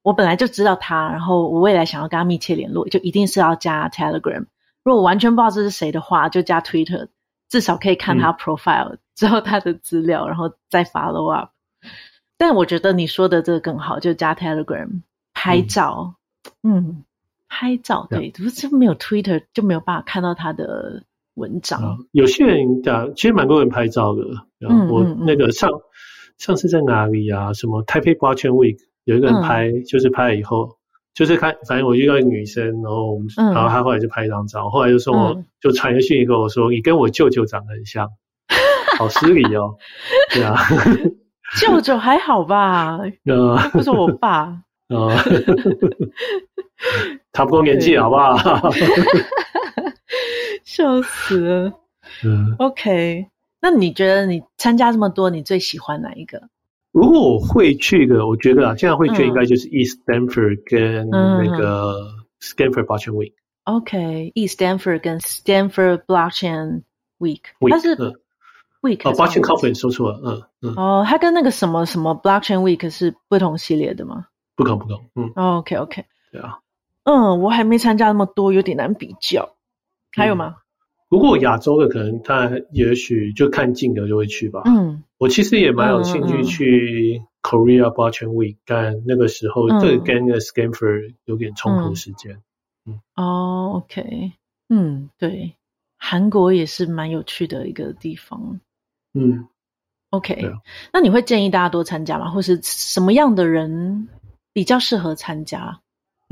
我本来就知道他，然后我未来想要跟他密切联络，就一定是要加 Telegram。如果我完全不知道这是谁的话，就加 Twitter，至少可以看他 profile，知道他的资料，然后再 follow up。但我觉得你说的这个更好，就加 Telegram 拍照，嗯。嗯拍照对，不是没有 Twitter 就没有办法看到他的文章。
嗯、有些人讲，其实蛮多人拍照的。嗯，我那个上、嗯、上次在哪里啊？什么 Taipei Blockchain Week 有一个人拍，嗯、就是拍了以后，就是看，反正我遇到一个女生，然后、嗯、然后她后来就拍一张照，后来就说我、嗯、就传个讯息跟我说，你跟我舅舅长得很像，<laughs> 好失礼哦。对啊，
舅舅还好吧？嗯，<laughs> 不是我爸。哦，<laughs>
差不多年纪，好不好？
笑死了。嗯，OK。那你觉得你参加这么多，你最喜欢哪一个？
如果我会去的，我觉得啊，现在会去应该就是 East Stanford 跟那个 Stanford Blockchain Week。
OK，East Stanford 跟 Stanford Blockchain Week，它是 Week
哦，Blockchain Conference 说错了，嗯嗯。
哦，它跟那个什么什么 Blockchain Week 是不同系列的吗？
不同不同，嗯
，OK OK，
对啊，
嗯，我还没参加那么多，有点难比较。还有吗？嗯、
不过亚洲的可能他也许就看近的就会去吧。嗯，我其实也蛮有兴趣去 Korea Blockchain Week，但那个时候这个跟那个 Stanford 有点冲突时间。
嗯，哦，OK，嗯，对，韩国也是蛮有趣的一个地方。嗯，OK，啊、那你会建议大家多参加吗？或是什么样的人？比较适合参加，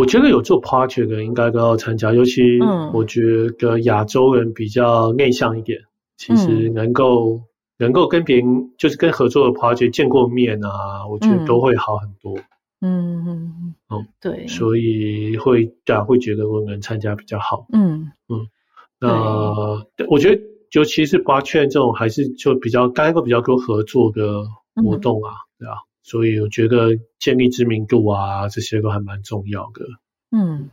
我觉得有做 project 的应该都要参加，尤其我觉得亚洲人比较内向一点，嗯、其实能够、嗯、能够跟别人就是跟合作的 project 见过面啊，我觉得都会好很多。嗯嗯嗯，对，所以会大家会觉得我能参加比较好。嗯。嗯，那我觉得尤其是 blockchain 这种还是就比较刚一个比较多合作的活动啊，嗯、对啊。所以我觉得建立知名度啊，这些都还蛮重要的。
嗯，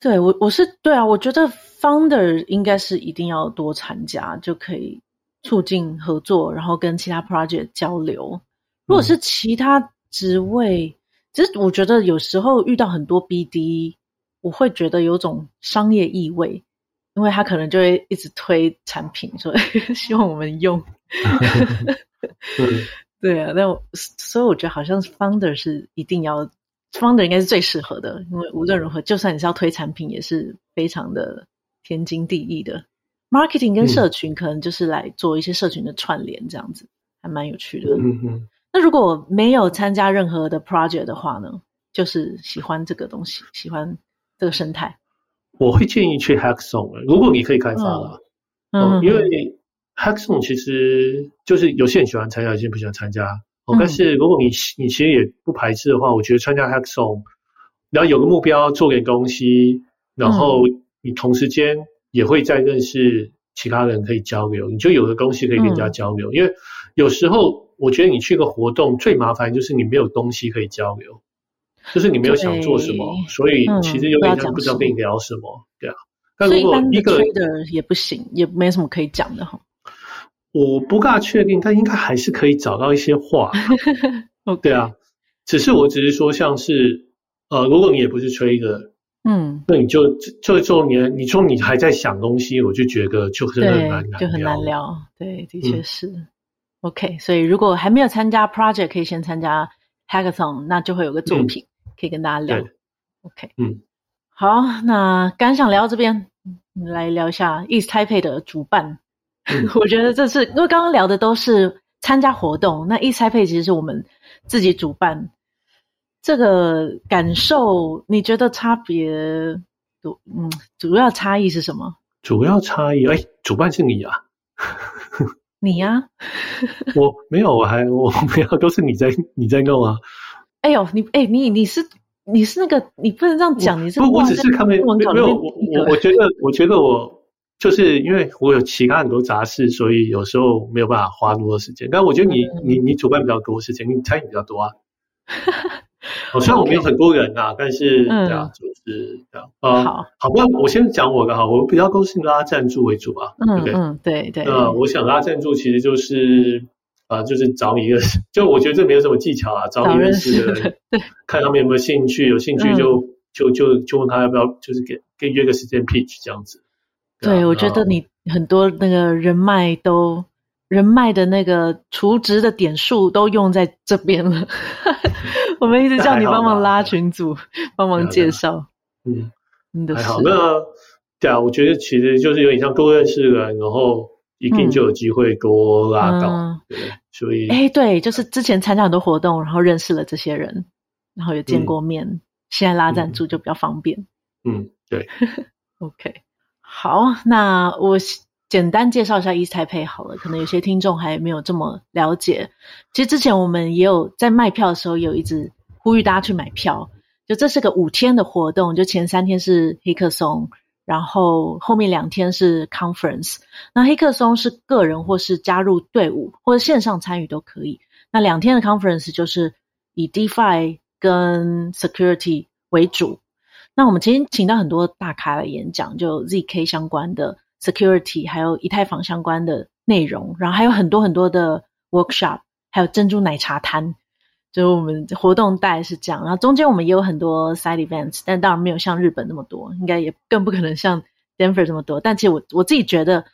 对，我我是对啊，我觉得 founder 应该是一定要多参加，就可以促进合作，然后跟其他 project 交流。如果是其他职位，嗯、其实我觉得有时候遇到很多 BD，我会觉得有种商业意味，因为他可能就会一直推产品，说 <laughs> 希望我们用。<laughs> <laughs> 嗯对啊，那我所以我觉得好像是 founder 是一定要 founder 应该是最适合的，因为无论如何，就算你是要推产品，也是非常的天经地义的。marketing 跟社群可能就是来做一些社群的串联，这样子、嗯、还蛮有趣的。嗯哼。那如果没有参加任何的 project 的话呢？就是喜欢这个东西，喜欢这个生态，
我会建议去 Hackathon。如果你可以开发了，嗯，嗯，因为。Hackathon 其实就是有些人喜欢参加，有些人不喜欢参加。哦，但是如果你你其实也不排斥的话，我觉得参加 Hackathon，然后有个目标做点东西，然后你同时间也会再认识其他人可以交流，你就有的东西可以跟人家交流。嗯、因为有时候我觉得你去个活动最麻烦就是你没有东西可以交流，就是你没有想做什么，所以其实有点像不知道跟你聊什么，嗯、对啊。但如果一个
也不行，也没什么可以讲的哈。
我不大确定，但应该还是可以找到一些话。<laughs>
Okay.
对啊，只是我只是说，像是呃，如果你也不是 trader。嗯，那你就就就你你说你还在想东西，我就觉得就很难聊，
就很难聊。对，的确是。嗯、OK，所以如果还没有参加 project，可以先参加 hackathon，那就会有个作品、嗯、可以跟大家聊。OK，嗯，好，那刚想聊到这边，来聊一下 East Taipei 的主办。嗯、<laughs> 我觉得这是因为刚刚聊的都是参加活动，那 East Taipei 其实是我们自己主办。这个感受，你觉得差别主嗯，主要差异是什么？
主要差异，哎，主办是你啊，<laughs>
你呀、<laughs> 啊？
我没有，我还我没有，都是你在你在弄啊。
哎呦，你哎你你是你是那个，你不能这样讲，你是
不，我只是看没没有我我我觉得我觉得我就是因为我有其他很多杂事，所以有时候没有办法花那么多时间。但我觉得你、嗯、你你主办比较多时间，你参与比较多啊。<laughs> 好像我们有很多人啊但是对啊，就是这样。啊，好，好，那我先讲我的哈，我比较都是拉赞助为主啊，
嗯、对不对？嗯，对对。
那我想拉赞助其实就是啊，就是找你一个，就我觉得这没有什么技巧啊，找你认识的人，<laughs> 对，看他们有没有兴趣，有兴趣就、嗯、就就就问他要不要，就是给给约个时间 pitch 这样子。
对，我觉得你很多那个人脉都。人脉的那个储值的点数都用在这边了，<laughs> 我们一直叫你帮忙拉群组，帮忙介绍。嗯，
还好。那对啊，我觉得其实就是有点像多认识人，然后一定就有机会多拉到。嗯、对，所以
哎，对，就是之前参加很多活动，然后认识了这些人，然后也见过面，嗯、现在拉赞助就比较方便。
嗯，对。<laughs>
OK，好，那我。简单介绍一下 East Taipei 好了，可能有些听众还没有这么了解。其实之前我们也有在卖票的时候，有一直呼吁大家去买票。就这是个五天的活动，就前三天是黑客松，然后后面两天是 conference。那黑客松是个人或是加入队伍或者线上参与都可以。那两天的 conference 就是以 DeFi 跟 security 为主。那我们今天请到很多大咖来演讲，就 ZK 相关的。security 还有以太坊相关的内容，然后还有很多很多的 workshop，还有珍珠奶茶摊，就是我们活动大概是这样。然后中间我们也有很多 side events，但当然没有像日本那么多，应该也更不可能像 Denver 这么多。但其实我我自己觉得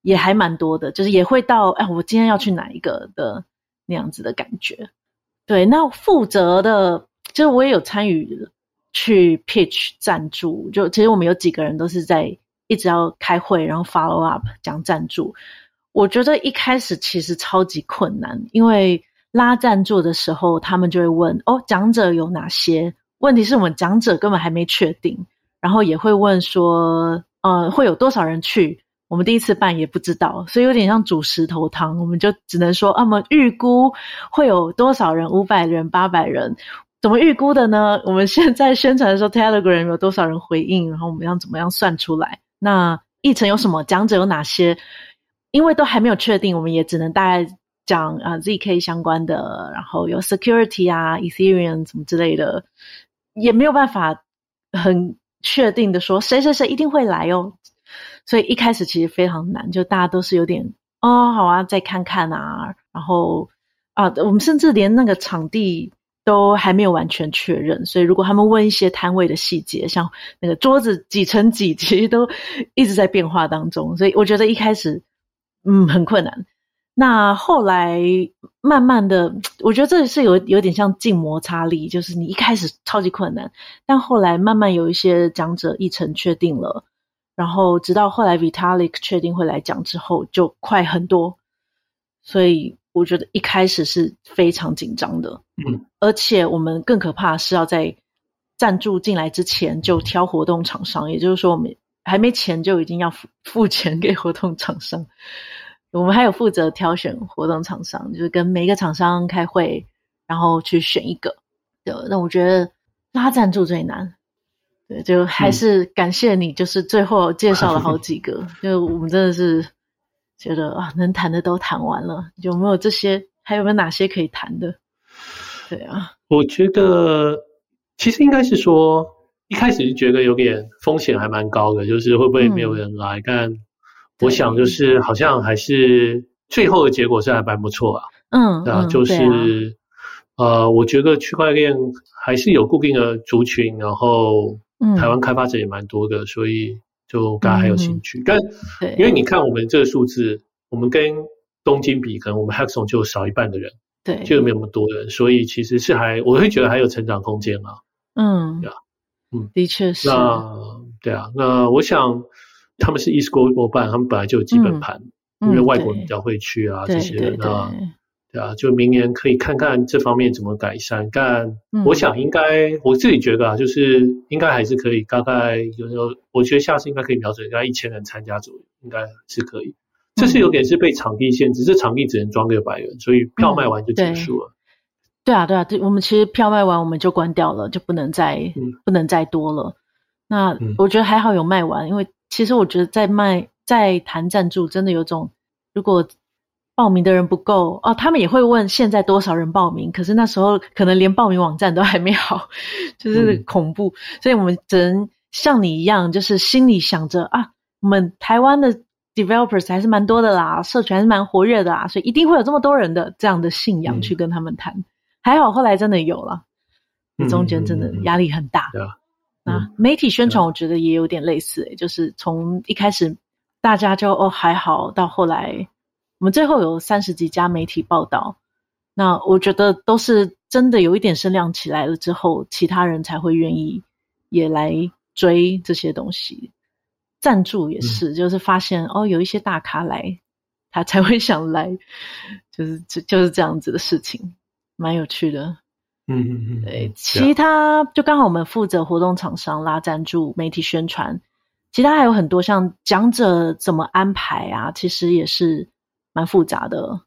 也还蛮多的，就是也会到哎，我今天要去哪一个的那样子的感觉。对，那负责的，就是我也有参与去 pitch 赞助，就其实我们有几个人都是在。一直要开会，然后 follow up 讲赞助。我觉得一开始其实超级困难，因为拉赞助的时候，他们就会问：“哦，讲者有哪些？”问题是我们讲者根本还没确定，然后也会问说：“呃，会有多少人去？”我们第一次办也不知道，所以有点像煮石头汤。我们就只能说：“啊，我们预估会有多少人？五百人、八百人？怎么预估的呢？”我们现在宣传的时候，Telegram 有多少人回应？然后我们要怎么样算出来？那议程有什么？讲者有哪些？因为都还没有确定，我们也只能大概讲啊，ZK 相关的，然后有 security 啊，Ethereum 什么之类的，也没有办法很确定的说谁谁谁一定会来哦。所以一开始其实非常难，就大家都是有点哦，好啊，再看看啊，然后啊，我们甚至连那个场地。都还没有完全确认，所以如果他们问一些摊位的细节，像那个桌子几乘几，其实都一直在变化当中，所以我觉得一开始嗯很困难。那后来慢慢的，我觉得这是有有点像静摩擦力，就是你一开始超级困难，但后来慢慢有一些讲者议程确定了，然后直到后来 Vitalik 确定会来讲之后，就快很多，所以。我觉得一开始是非常紧张的，嗯，而且我们更可怕是要在赞助进来之前就挑活动厂商，也就是说我们还没钱就已经要付付钱给活动厂商。我们还有负责挑选活动厂商，就是跟每一个厂商开会，然后去选一个。对，那我觉得拉赞助最难。对，就还是感谢你，就是最后介绍了好几个，嗯、<laughs> 就我们真的是觉得啊，能谈的都谈完了，有没有这些？还有没有哪些可以谈的？对啊，
我觉得其实应该是说，一开始就觉得有点风险还蛮高的，就是会不会没有人来？嗯、但我想就是好像还是最后的结果是还蛮不错啊。
嗯，
对啊，就是。呃，我觉得区块链还是有固定的族群，然后台湾开发者也蛮多的，嗯、所以就大家还有兴趣。嗯、但因为你看我们这个数字，我们跟东京比，可能我们 Hackathon 就少一半的人，
对，
就没有那么多人，所以其实是还我会觉得还有成长空间啊。
嗯，
对啊，嗯，
的确是。
那对啊，那我想他们是 e-School 办，他们本来就有基本盘，嗯、因为外国人比较会去啊，这些人啊。对啊，就明年可以看看这方面怎么改善。但我想应该，嗯、我自己觉得啊，就是应该还是可以。大概有时候，我觉得下次应该可以瞄准大概一千人参加左右，应该是可以。这是有点是被场地限制，这场地只能装六百人，所以票卖完就结束了。
嗯、对，对啊，对啊，对，我们其实票卖完我们就关掉了，就不能再、嗯、不能再多了。那我觉得还好有卖完，因为其实我觉得在卖在谈赞助，真的有种如果。报名的人不够哦，他们也会问现在多少人报名，可是那时候可能连报名网站都还没好，<laughs> 就是恐怖。嗯、所以我们只能像你一样，就是心里想着啊，我们台湾的 developers 还是蛮多的啦，社群还是蛮活跃的啦，所以一定会有这么多人的这样的信仰去跟他们谈。嗯、还好后来真的有了，中间真的压力很大。
对啊、
嗯，那媒体宣传我觉得也有点类似、欸，就是从一开始大家就哦还好，到后来。我们最后有三十几家媒体报道，那我觉得都是真的有一点声量起来了之后，其他人才会愿意也来追这些东西。赞助也是，嗯、就是发现哦，有一些大咖来，他才会想来，就是就就是这样子的事情，蛮有趣的。
嗯嗯嗯，
对，其他就刚好我们负责活动厂商拉赞助、媒体宣传，其他还有很多像讲者怎么安排啊，其实也是。蛮复杂的，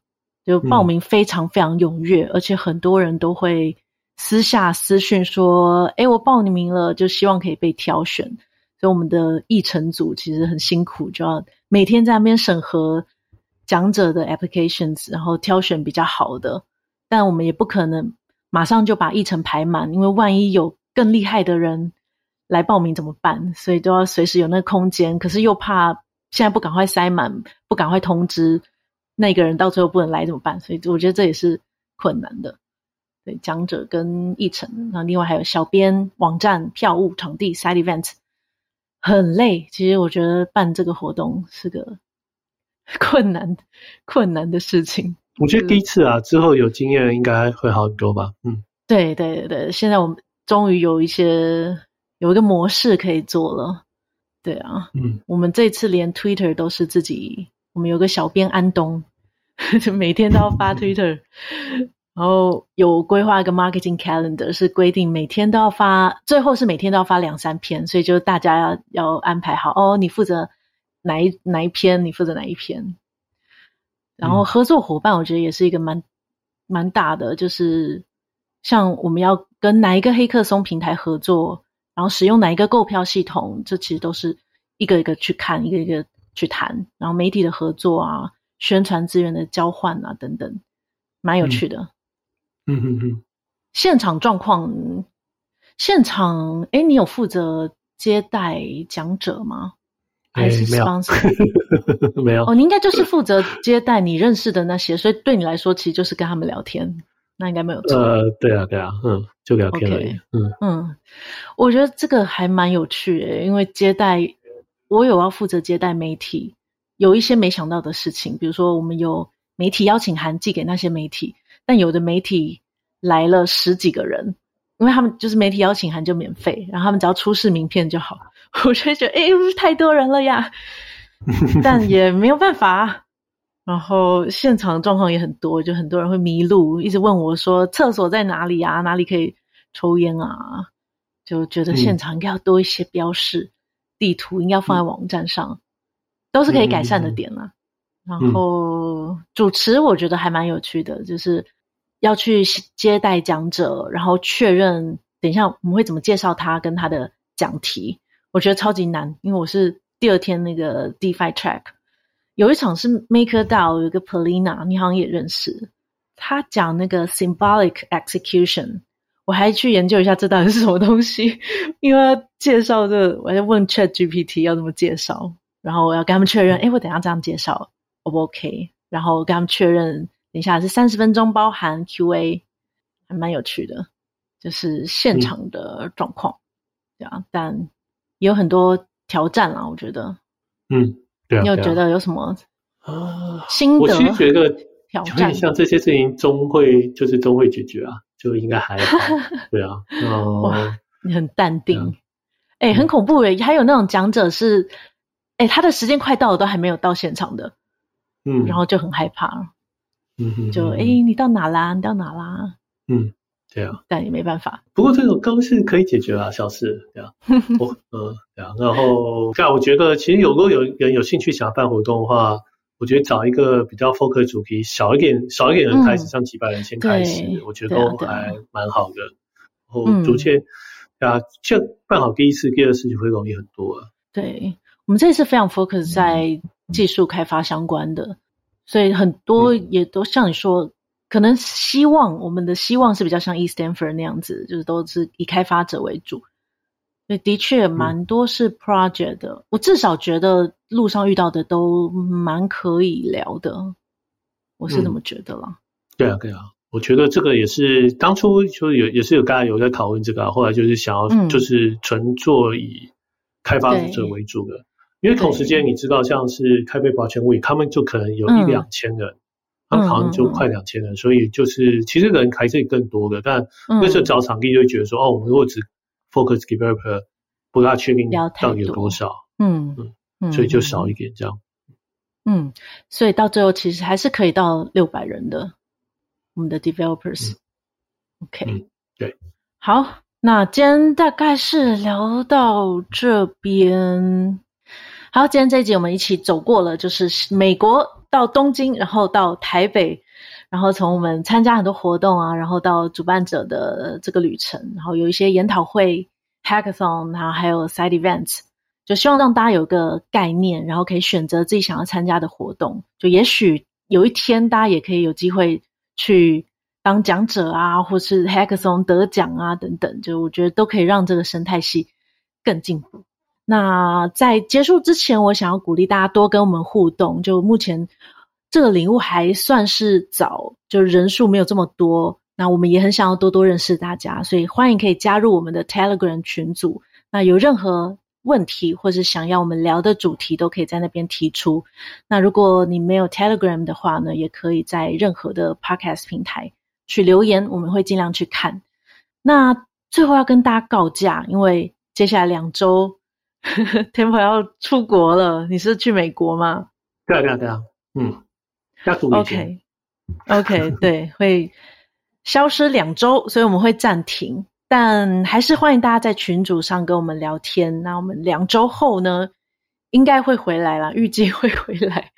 就报名非常非常踊跃，嗯、而且很多人都会私下私讯说：“诶，我报你名了，就希望可以被挑选。”所以我们的议程组其实很辛苦，就要每天在那边审核讲者的 applications，然后挑选比较好的。但我们也不可能马上就把议程排满，因为万一有更厉害的人来报名怎么办？所以都要随时有那个空间，可是又怕现在不赶快塞满，不赶快通知。那个人到最后不能来怎么办？所以我觉得这也是困难的。对，讲者跟议程，然后另外还有小编、网站、票务、场地、side event，很累。其实我觉得办这个活动是个 <laughs> 困难、困难的事情。
我觉得第一次啊，之后有经验应该会好很多吧。嗯，
对对对对，现在我们终于有一些有一个模式可以做了。对啊，
嗯，
我们这次连 Twitter 都是自己。我们有个小编安东，就每天都要发 Twitter，然后有规划一个 marketing calendar，是规定每天都要发，最后是每天都要发两三篇，所以就大家要要安排好哦，你负责哪一哪一篇，你负责哪一篇。然后合作伙伴，我觉得也是一个蛮蛮大的，就是像我们要跟哪一个黑客松平台合作，然后使用哪一个购票系统，这其实都是一个一个去看，一个一个。去谈，然后媒体的合作啊，宣传资源的交换啊，等等，蛮有趣的。
嗯嗯嗯。
现场状况，现场，哎，你有负责接待讲者吗？还是 sponsor？<laughs>
没有。
哦，你应该就是负责接待你认识的那些，所以对你来说，其实就是跟他们聊天，那应该没有错。
呃，对啊，对啊，嗯，就聊天而已。Okay, 嗯
嗯，我觉得这个还蛮有趣的，因为接待。我有要负责接待媒体，有一些没想到的事情，比如说我们有媒体邀请函寄给那些媒体，但有的媒体来了十几个人，因为他们就是媒体邀请函就免费，然后他们只要出示名片就好。<laughs> 我就觉得，哎，太多人了呀，<laughs> 但也没有办法。然后现场状况也很多，就很多人会迷路，一直问我说厕所在哪里啊？哪里可以抽烟啊？就觉得现场应该要多一些标示。嗯地图应该放在网站上，嗯、都是可以改善的点啦。嗯、然后主持我觉得还蛮有趣的，就是要去接待讲者，然后确认等一下我们会怎么介绍他跟他的讲题，我觉得超级难，因为我是第二天那个 DeFi Track，有一场是 MakerDAO 有一个 Polina，你好像也认识，他讲那个 Symbolic Execution，我还去研究一下这到底是什么东西，因为要介绍这个，我还问 ChatGPT 要怎么介绍，然后我要跟他们确认，哎，我等一下这样介绍 O 不 OK？然后跟他们确认，等一下是三十分钟包含 QA，还蛮有趣的。就是现场的状况，这、嗯、样，但也有很多挑战啦。我觉得，
嗯，对啊，
你有觉得有什么
啊
心得？
我其实觉得
挑战，
像这些事情终会就是终会解决啊，就应该还好。对啊，<laughs> 哦、
哇，你很淡定，哎、很恐怖哎、欸，还有那种讲者是，哎、欸，他的时间快到了，都还没有到现场的，嗯，然后就很害怕，
嗯哼，
就哎、欸，你到哪啦？你到哪啦？
嗯。对啊，
但也没办法。
不过这种高是可以解决啊，小事。对啊，<laughs> 我嗯，对啊。然后，但我觉得其实有如果有人有兴趣想要办活动的话，我觉得找一个比较 focus 主题，少一点少一点人开始，像几百人先开始，嗯、我觉得都还蛮好的。然后逐渐，对啊，就办好第一次、第二次就会容易很多了。
对，我们这次非常 focus 在技术开发相关的，嗯、所以很多也都像你说。可能希望我们的希望是比较像 eStanford 那样子，就是都是以开发者为主。所以的确蛮多是 project 的，嗯，我至少觉得路上遇到的都蛮可以聊的，我是这么觉得啦。
嗯，对啊，对啊，我觉得这个也是当初就有也是有刚才有在讨论这个，后来就是想要就是纯做以开发者为主的，因为同时间你知道像是开发 blockchain week，他们就可能有一两千人。他好像就快两千人，嗯，所以就是其实人还是更多的，但那时候找场地就会觉得说，嗯，哦，我们如果只 focus developer，不大确定到底有多。少，
嗯。
嗯，所以就少一点这样。
嗯，所以到最后其实还是可以到六百人的，我们的 developers，嗯。OK，
嗯，对，
好，那今天大概是聊到这边。好，今天这一集我们一起走过了，就是美国到东京，然后到台北，然后从我们参加很多活动啊，然后到主办者的这个旅程，然后有一些研讨会、hackathon，然后还有 side events，就希望让大家有个概念，然后可以选择自己想要参加的活动。就也许有一天，大家也可以有机会去当讲者啊，或是 hackathon 得奖啊等等，就我觉得都可以让这个生态系更进步。那在结束之前，我想要鼓励大家多跟我们互动。就目前这个领悟还算是早，就人数没有这么多。那我们也很想要多多认识大家，所以欢迎可以加入我们的 Telegram 群组。那有任何问题或是想要我们聊的主题，都可以在那边提出。那如果你没有 Telegram 的话呢，也可以在任何的 Podcast 平台去留言，我们会尽量去看。那最后要跟大家告假，因为接下来两周。<laughs> Temple 要出国了，你是去美国吗？
对啊，对啊，对啊，嗯，要出国。
OK，OK，对，会消失两周，所以我们会暂停，但还是欢迎大家在群组上跟我们聊天。那我们两周后呢，应该会回来了，预计会回来。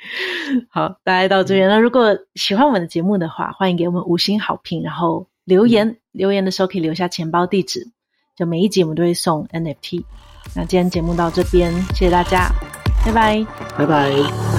好，大家到这边。嗯。那如果喜欢我们的节目的话，欢迎给我们五星好评，然后留言。嗯。留言的时候可以留下钱包地址，就每一集我们都会送 NFT。那今天节目到这边，谢谢大家，拜拜，
拜拜。